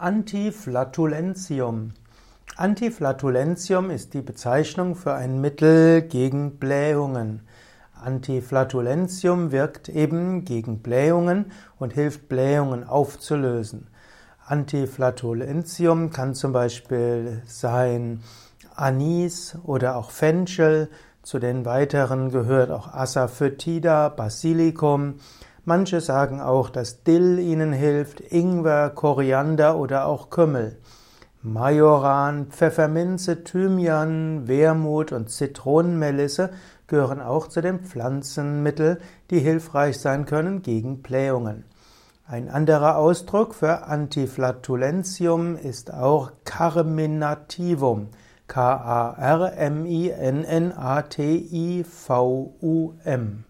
Antiflatulentium. Antiflatulentium ist die Bezeichnung für ein Mittel gegen Blähungen. Antiflatulentium wirkt eben gegen Blähungen und hilft Blähungen aufzulösen. Antiflatulentium kann zum Beispiel sein Anis oder auch Fenchel. Zu den weiteren gehört auch Asafoetida, Basilikum. Manche sagen auch, dass Dill ihnen hilft, Ingwer, Koriander oder auch Kümmel. Majoran, Pfefferminze, Thymian, Wermut und Zitronenmelisse gehören auch zu den Pflanzenmitteln, die hilfreich sein können gegen Blähungen. Ein anderer Ausdruck für Antiflatulentium ist auch Carminativum. K-A-R-M-I-N-N-A-T-I-V-U-M.